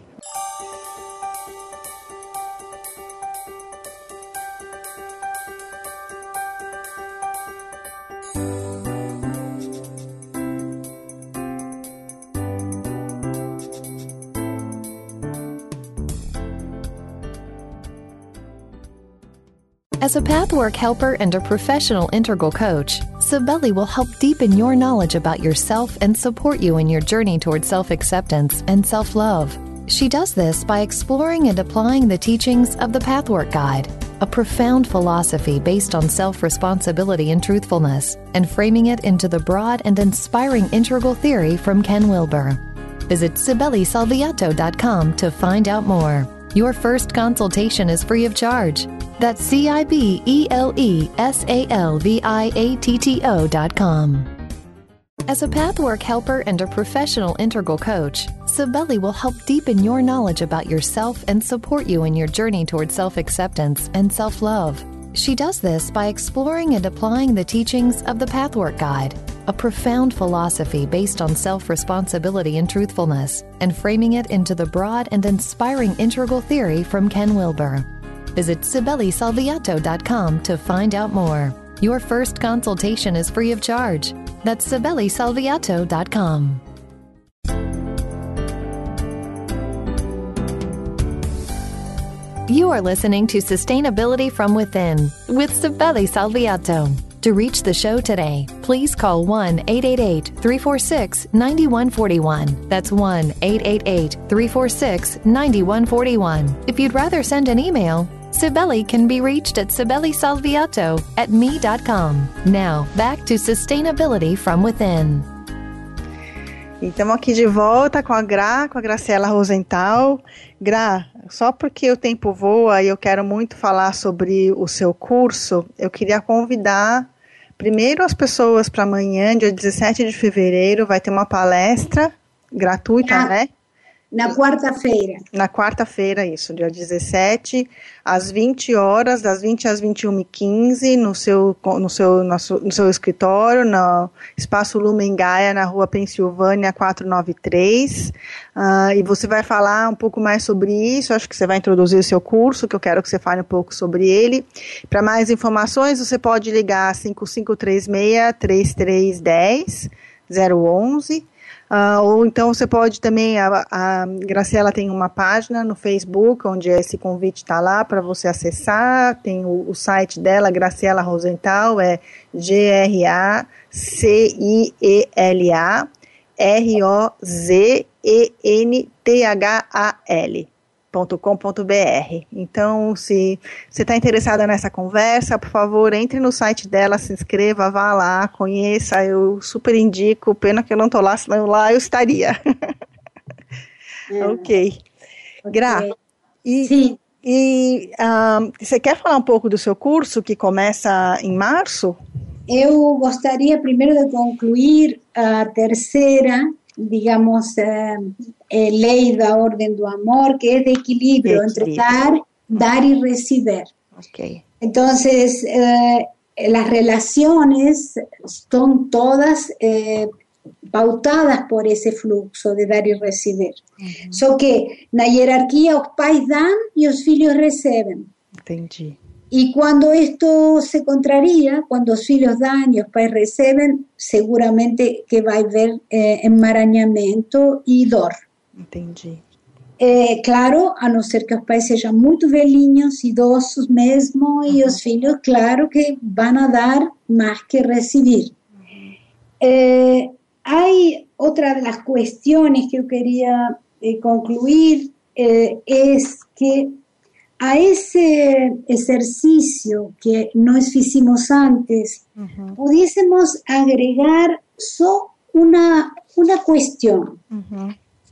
As a pathwork helper and a professional integral coach, Sibeli will help deepen your knowledge about yourself and support you in your journey toward self acceptance and self love. She does this by exploring and applying the teachings of the Pathwork Guide, a profound philosophy based on self responsibility and truthfulness, and framing it into the broad and inspiring integral theory from Ken Wilber. Visit SibeliSalviato.com to find out more. Your first consultation is free of charge. That's C I B E L E S A L V I A T T O dot com. As a pathwork helper and a professional integral coach, Sibeli will help deepen your knowledge about yourself and support you in your journey toward self acceptance and self love. She does this by exploring and applying the teachings of the Pathwork Guide, a profound philosophy based on self responsibility and truthfulness, and framing it into the broad and inspiring integral theory from Ken Wilber. Visit SibeliSalviato.com to find out more. Your first consultation is free of charge. That's SibeliSalviato.com. You are listening to Sustainability from Within with Sibeli Salviato. To reach the show today, please call 1 888 346 9141. That's 1 888 346 9141. If you'd rather send an email, Sibeli can be reached at sibelisalviato at me.com. Now, back to sustainability from within. E estamos aqui de volta com a Gra, com a Graciela Rosenthal. Gra, só porque o tempo voa e eu quero muito falar sobre o seu curso, eu queria convidar primeiro as pessoas para amanhã, dia 17 de fevereiro, vai ter uma palestra gratuita, ah. né? Na quarta-feira. Na quarta-feira, isso, dia 17, às 20 horas, das 20 às 21h15, no seu, no seu, no seu, no seu escritório, no Espaço Lumen Gaia, na rua Pensilvânia 493. Uh, ah, e você vai falar um pouco mais sobre isso, acho que você vai introduzir o seu curso, que eu quero que você fale um pouco sobre ele. Para mais informações, você pode ligar 5536 3310 011 Uh, ou então você pode também, a, a Graciela tem uma página no Facebook, onde esse convite está lá para você acessar, tem o, o, site dela, Graciela Rosenthal, é G-R-A-C-I-E-L-A R-O-Z-E-N-T-H-A-L com.br. Então, se você está interessada nessa conversa, por favor, entre no site dela, se inscreva, vá lá, conheça, eu super indico. Pena que eu não estou lá, senão lá eu estaria. É. ok. Gra, e, Sim. e um, você quer falar um pouco do seu curso que começa em março? Eu gostaria primeiro de concluir a terceira digamos, eh, eh, ley da orden do amor, que es de equilibrio, entre dar, dar y recibir. Okay. Entonces, eh, las relaciones son todas pautadas por ese flujo de dar y recibir. Uh que na jerarquía los pais dan y los hijos reciben. Entendi. Y cuando esto se contraría, cuando los hijos dan y los padres reciben, seguramente que va a haber eh, enmarañamiento y dor. Entendi. Eh, claro, a no ser que los pais sean muy velhinhos, idosos mesmo, y los hijos, claro que van a dar más que recibir. Eh, hay otra de las cuestiones que yo quería concluir, es que a ese ejercicio que nos hicimos antes, pudiésemos agregar solo una, una cuestión.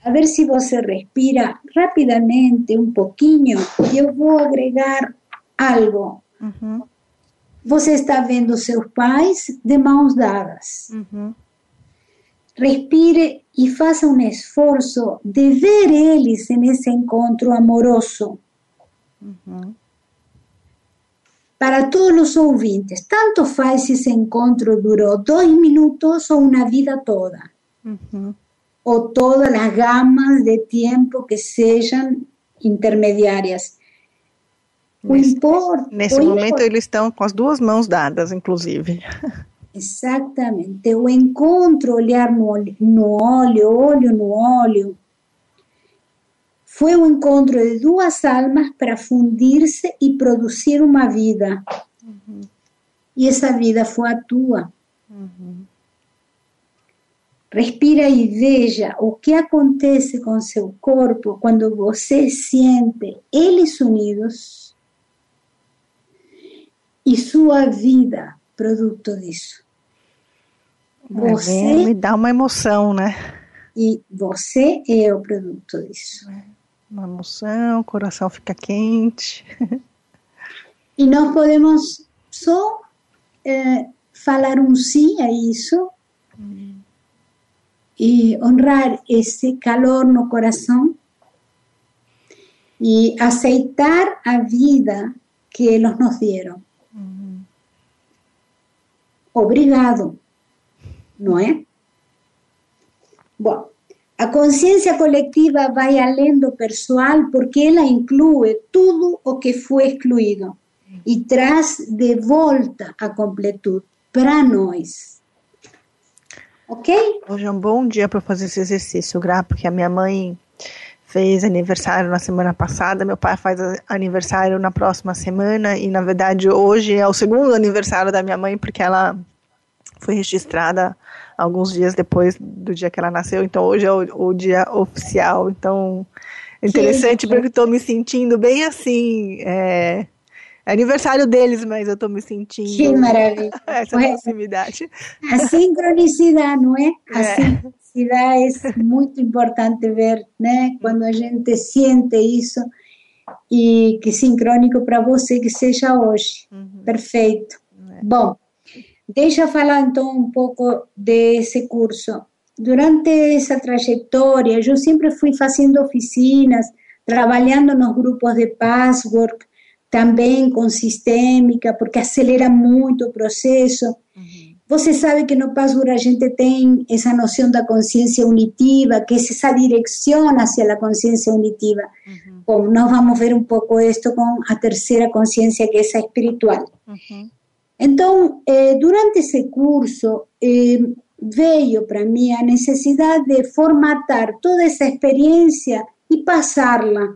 A ver si vos se respira rápidamente un poquito. Yo voy a agregar algo. Vos está viendo sus pais de manos dadas. Respire y faça un esfuerzo de ver ellos en ese encuentro amoroso para todos los ouvintes, tanto faz si ese encuentro duró dos minutos o una vida toda, o todas las gamas de tiempo que sean intermediarias. Nesse, nesse momento eles estão com as duas mãos dadas, inclusive. Exatamente. O encontro, olhar no, no olho, olho no olho, fue un encuentro de dos almas para fundirse y producir una vida. Y esa vida fue a tua. Respira y veja o que acontece con su cuerpo cuando você siente eles unidos y su vida producto disso. Você me dá uma emoção, né? E você é o produto disso. Uma emoção, o coração fica quente. E nós podemos só é, falar um sim a isso hum. E honrar esse calor no coração e aceitar a vida que eles nos deram. Hum. Obrigado, não é? Bom, A conciencia colectiva va além do personal porque ela incluye todo o que fue excluido y traz de volta a completude para nós. Ok? Hoje é um bom dia para fazer esse exercício, Gra, porque a minha mãe fez aniversário na semana passada, meu pai faz aniversário na próxima semana e na verdade hoje é o segundo aniversário da minha mãe porque ela foi registrada alguns dias depois do dia que ela nasceu, então hoje é o, o dia oficial. Então, interessante porque estou me sentindo bem assim. É, é aniversário deles, mas eu estou me sentindo. Que maravilha. Essa proximidade. A sincronicidade, não é? A é. sincronicidade é muito importante ver, né? Quando a gente sente isso e que sincrônico para você que seja hoje. Uhum. Perfeito. É. Bom, Deixa falar então um pouco desse curso. Durante essa trajetória, eu sempre fui fazendo oficinas, trabalhando nos grupos de password, também com sistêmica, porque acelera muito o processo. Uhum. Você sabe que no password a gente tem essa noção da consciência unitiva, que é essa direção hacia a consciência unitiva. Uhum. Bom, nós vamos ver um pouco isto com a terceira consciência, que é essa espiritual. Uhum. Então, eh, durante esse curso, eh, veio para mim a necessidade de formatar toda essa experiência e passá-la.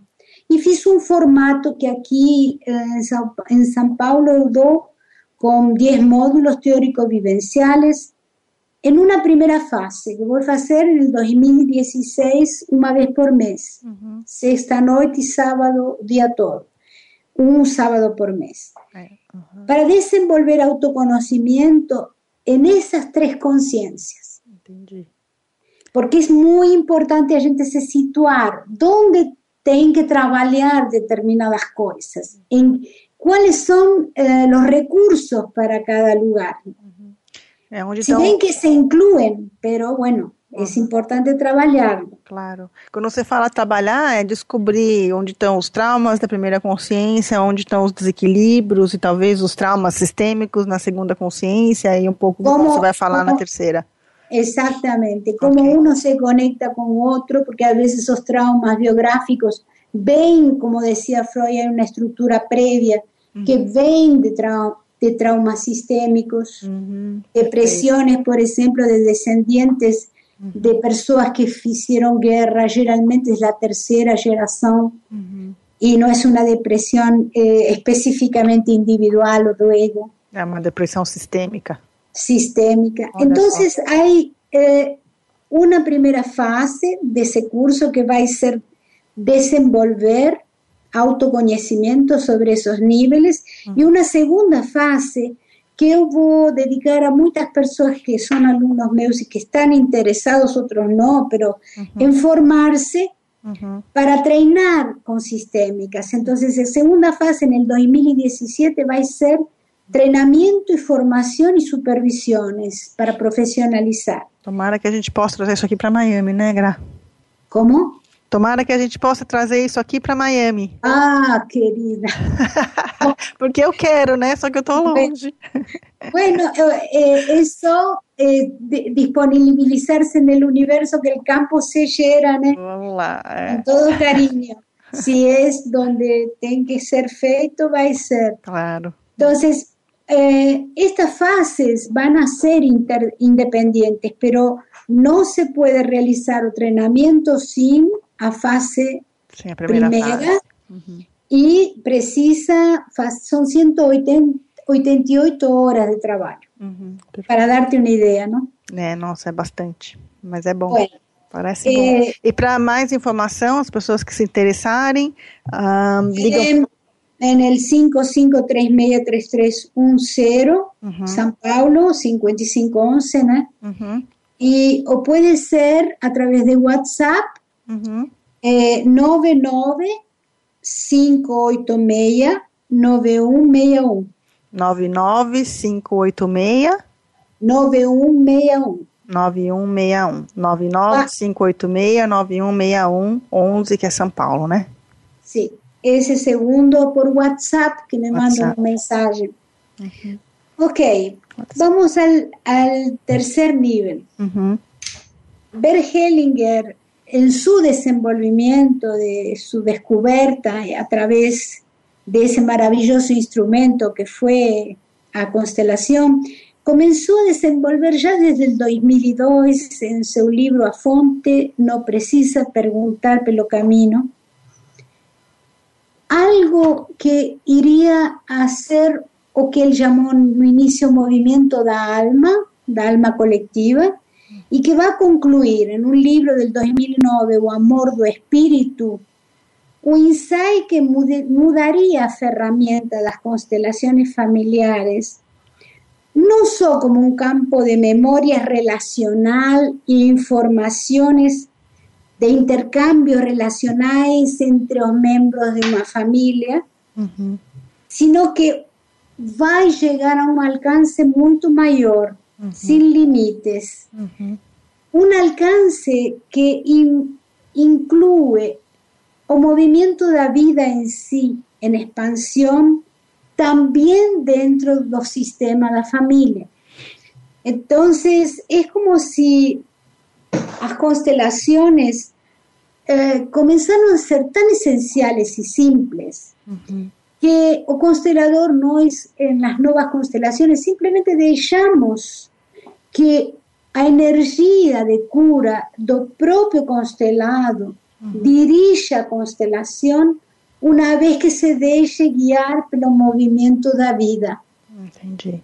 E fiz um formato que aqui em, São, em São Paulo eu dou com 10 módulos teórico-vivenciales em uma primeira fase, que vou fazer em 2016, uma vez por uhum. sexta noite e sábado, o dia todo, um sábado por mês. É para desenvolver autoconocimiento en esas tres conciencias. Porque es muy importante a gente se situar dónde tienen que trabajar determinadas cosas, en cuáles son eh, los recursos para cada lugar. Si bien que se incluyen, pero bueno, é importante trabalhar. Claro. Quando você fala trabalhar, é descobrir onde estão os traumas da primeira consciência, onde estão os desequilíbrios e talvez os traumas sistêmicos na segunda consciência e um pouco como, do que você vai falar como, na terceira. Exatamente. Como okay. uno se conecta com o outro, porque às vezes os traumas biográficos vêm, como dizia Freud, em uma estrutura prévia que vem de, trau de traumas sistémicos, uh -huh. depresiones, por exemplo, de descendientes de personas que hicieron guerra, generalmente es la tercera generación y no es una depresión eh, específicamente individual o de ego. Es una depresión sistémica. Sistémica. Entonces hay eh, una primera fase de ese curso que va a ser desenvolver autoconocimiento sobre esos niveles y una segunda fase que eu vou dedicar a muitas pessoas que são alunos meus e que estão interessados, outros não, pero em formar-se para treinar com sistémicas. Então, a segunda fase, no 2017, vai ser treinamento e formação e supervisões para profissionalizar. Tomara que a gente possa trazer isso aqui para Miami, né, Gra? Como? Tomara que a gente possa trazer isso aqui para Miami. Ah, querida. Porque eu quero, né? Só que eu estou longe. Bueno, é só eh, disponibilizar-se no universo que o campo se gera, né? Vamos lá. É. Com todo carinho. Se é onde tem que ser feito, vai ser. Claro. Então, eh, estas fases van a ser independientes, pero no se puede realizar o treinamento sin a fase Sim, a primeira, primeira fase. Uhum. e precisa, são 188 horas de trabalho. Uhum, para dar-te uma ideia, não? É, nossa, é bastante, mas é bom. Parece é, bom. E para mais informação, as pessoas que se interessarem, um, ligam... en el 55363310, uh -huh. San Paulo 5511, ¿no? Uh -huh. Y o puede ser a través de WhatsApp uh -huh. eh, 99 9161. 99586 9161. 9161. 99586 9161 11, que é São Paulo, né? Sim. Sí. Esse segundo por WhatsApp, que me manda mensagem. Uhum. Ok, vamos ao terceiro nível. Uhum. Bert Hellinger en su desenvolvimiento, de su descubierta a través de ese maravilloso instrumento que fue a constelación, comenzó a desenvolver ya desde el 2002 en su libro A Fonte, no precisa preguntar pelo camino, algo que iría a ser o que él llamó no inicio movimiento da alma, da alma colectiva, y que va a concluir en un libro del 2009, O Amor do Espíritu, un insight que mudaría a ferramenta las constelaciones familiares, no solo como un campo de memoria relacional e informaciones de intercambio relacionales entre los miembros de una familia, sino que va a llegar a un alcance mucho mayor, sin límites. Un alcance que incluye o movimiento de la vida en sí, en expansión, también dentro de los sistemas de la familia. Entonces, es como si las constelaciones eh, comenzaron a ser tan esenciales y simples que o constelador no es en las nuevas constelaciones, simplemente dejamos que a energía de cura do propio constelado dirige a constelación una vez que se deje guiar pelo movimento da vida. Entendi.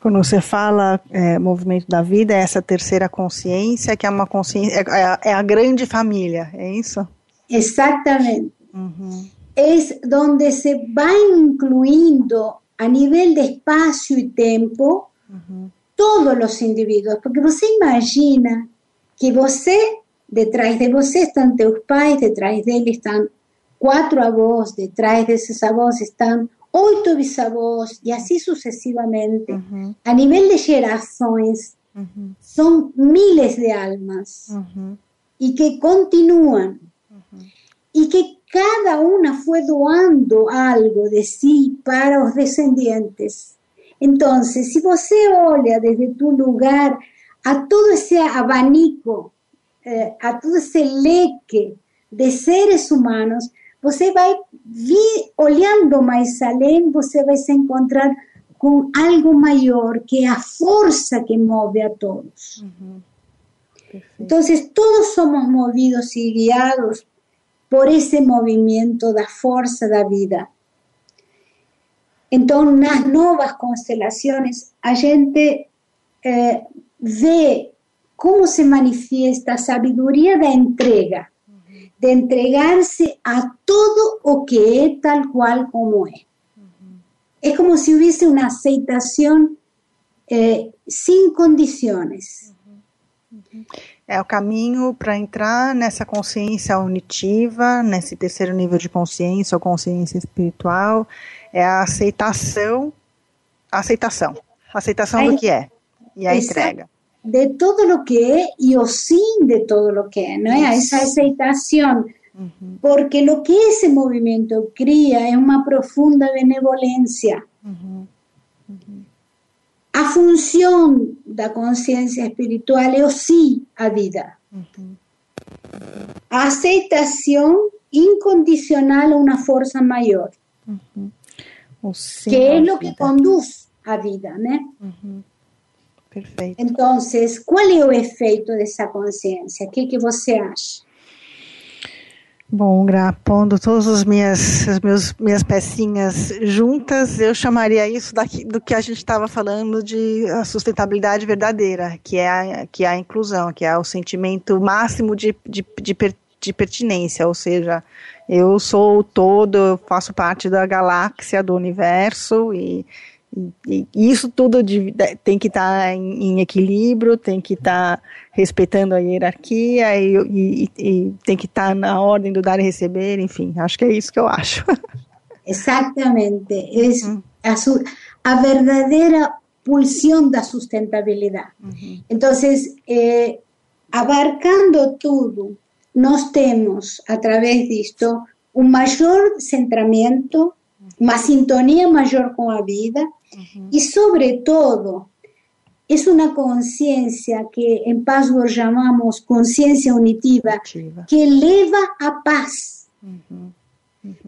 Quando você fala é, movimento da vida, é essa terceira consciência, que é uma consciência, é, é, é a grande família, é isso? Exatamente. Uhum. É onde se vai incluindo a nível de espaço e tempo uhum. todos os indivíduos, porque você imagina que você detrás de vos están tus pais, detrás de él están cuatro avós, detrás de esos avós están ocho bisavós y así sucesivamente. A nivel de generaciones, son miles de almas y que continúan. Y que cada una fue doando algo de sí para los descendientes. Entonces, si vos se olha desde tu lugar a todo ese abanico eh, a todo esse leque de seres humanos, você vai olhando mais além, você vai se encontrar com algo maior, que é a força que move a todos. Uhum. Então, todos somos movidos e guiados por esse movimento da força da vida. Então, nas novas constelações, a gente eh, vê cómo se manifiesta sabiduría de entrega, de entregarse a todo lo que es tal cual como es. Es como si hubiese una aceptación eh, sin condiciones. É o caminho para entrar nessa consciência unitiva, nesse terceiro nível de consciência ou consciência espiritual, é a aceitação, a aceitação, a aceitação do que é e a entrega de todo lo que es y o sin de todo lo que es, ¿no? es Esa aceptación. Porque lo que ese movimiento cría es una profunda benevolencia. A función da conciencia espiritual es o sí a vida. aceptación incondicional a una fuerza mayor. que es lo que conduce a vida, ¿no? Perfeito. Entonces, qual é o efeito dessa consciência? O que, que você acha? Bom, Gra, pondo todas as minhas, as meus, minhas pecinhas juntas, eu chamaria isso daqui, do que a gente estava falando de a sustentabilidade verdadeira, que é, a, que é a inclusão, que é o sentimento máximo de, de, de, per, de pertinência, ou seja, eu sou o todo, eu faço parte da galáxia, do universo, e e, isso tudo de, tem que estar tá em, em, equilíbrio, tem que estar tá respeitando a hierarquia e, e, e tem que estar tá na ordem do dar e receber, enfim, acho que é isso que eu acho. Exatamente, é uhum. a, su, a verdadeira pulsão da sustentabilidade. Uhum. Então, eh, abarcando tudo, nós temos, através disto, um maior centramento, uma sintonia maior com a vida, y sobre todo, es una conciencia que en Password llamamos conciencia unitiva, que eleva a paz.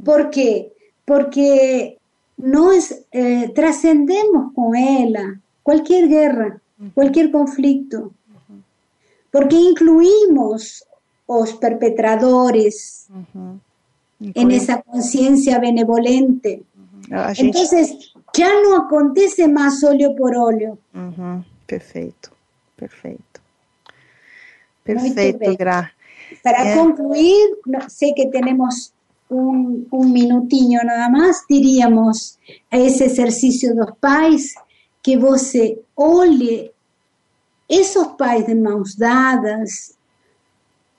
¿Por qué? Porque nos eh, trascendemos con ella. Cualquier guerra, cualquier conflicto, porque incluimos los perpetradores en esa conciencia benevolente. Entonces, ya no acontece más óleo por óleo. Perfecto, perfecto. Perfecto, Gra. Para concluir, sé que tenemos un, un minutinho nada más, diríamos a ese ejercicio dos pais, que você olhe esos pais de mãos dadas,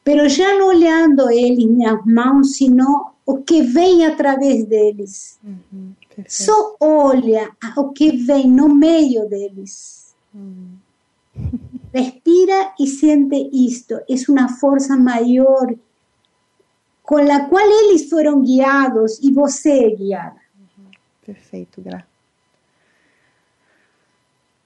pero já não olhando eles nas mãos, sino o que vem através deles. Uhum, Só olha o que vem no meio deles. Uhum. Respira y siente esto. Es una fuerza mayor con la cual eles foram guiados e você é guiada. Perfeito, Gra.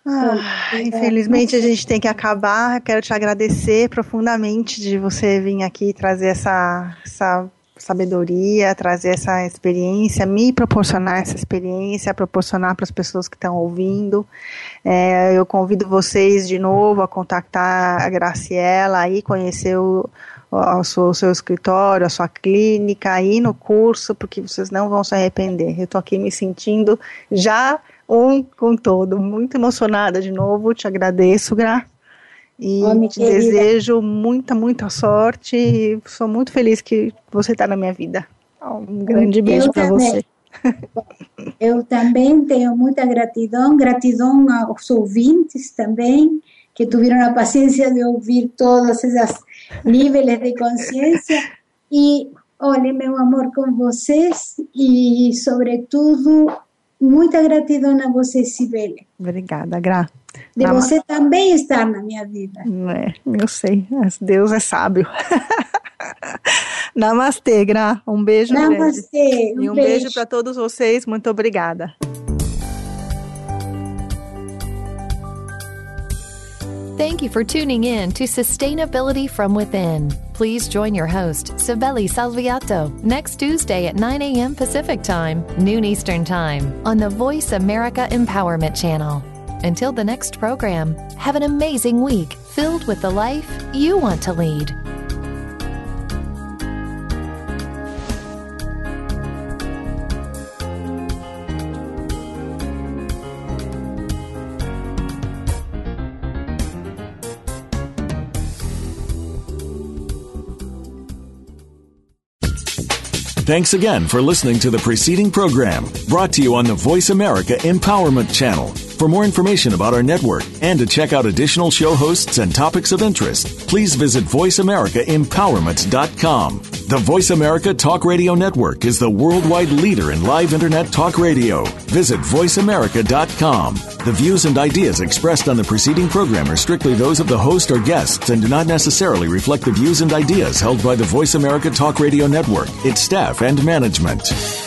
Ah, infelizmente a gente tem que acabar. Quero te agradecer profundamente de você vir aqui trazer essa, essa sabedoria, trazer essa experiência, me proporcionar essa experiência, proporcionar para as pessoas que estão ouvindo. É, eu convido vocês de novo a contactar a Graciela aí, conhecer o, o, seu, o seu escritório, a sua clínica, aí no curso, porque vocês não vão se arrepender. Eu estou aqui me sentindo já um com todo, muito emocionada de novo. Te agradeço, Gra. E oh, te querida. desejo muita, muita sorte. E sou muito feliz que você está na minha vida. Um grande beijo para você. Eu também tenho muita gratidão, gratidão aos ouvintes também, que tiveram a paciência de ouvir todos esses níveis de consciência. E olha, meu amor com vocês e, sobretudo, muita gratidão a você, Sibeli. Obrigada, Gra. De você também estar na minha vida. É, eu sei, Deus é sábio. Namastê, Gra. Um beijo Namastê, Um e um beijo, beijo para todos vocês. Muito obrigada. Thank you for tuning in to Sustainability from Within. Please join your host, Sibeli Salviato, next Tuesday at 9 a.m. Pacific Time, noon Eastern Time, on the Voice America Empowerment Channel. Until the next program, have an amazing week filled with the life you want to lead. Thanks again for listening to the preceding program brought to you on the Voice America Empowerment Channel. For more information about our network and to check out additional show hosts and topics of interest, please visit VoiceAmericaEmpowerment.com. The Voice America Talk Radio Network is the worldwide leader in live Internet talk radio. Visit VoiceAmerica.com. The views and ideas expressed on the preceding program are strictly those of the host or guests and do not necessarily reflect the views and ideas held by the Voice America Talk Radio Network, its staff, and management.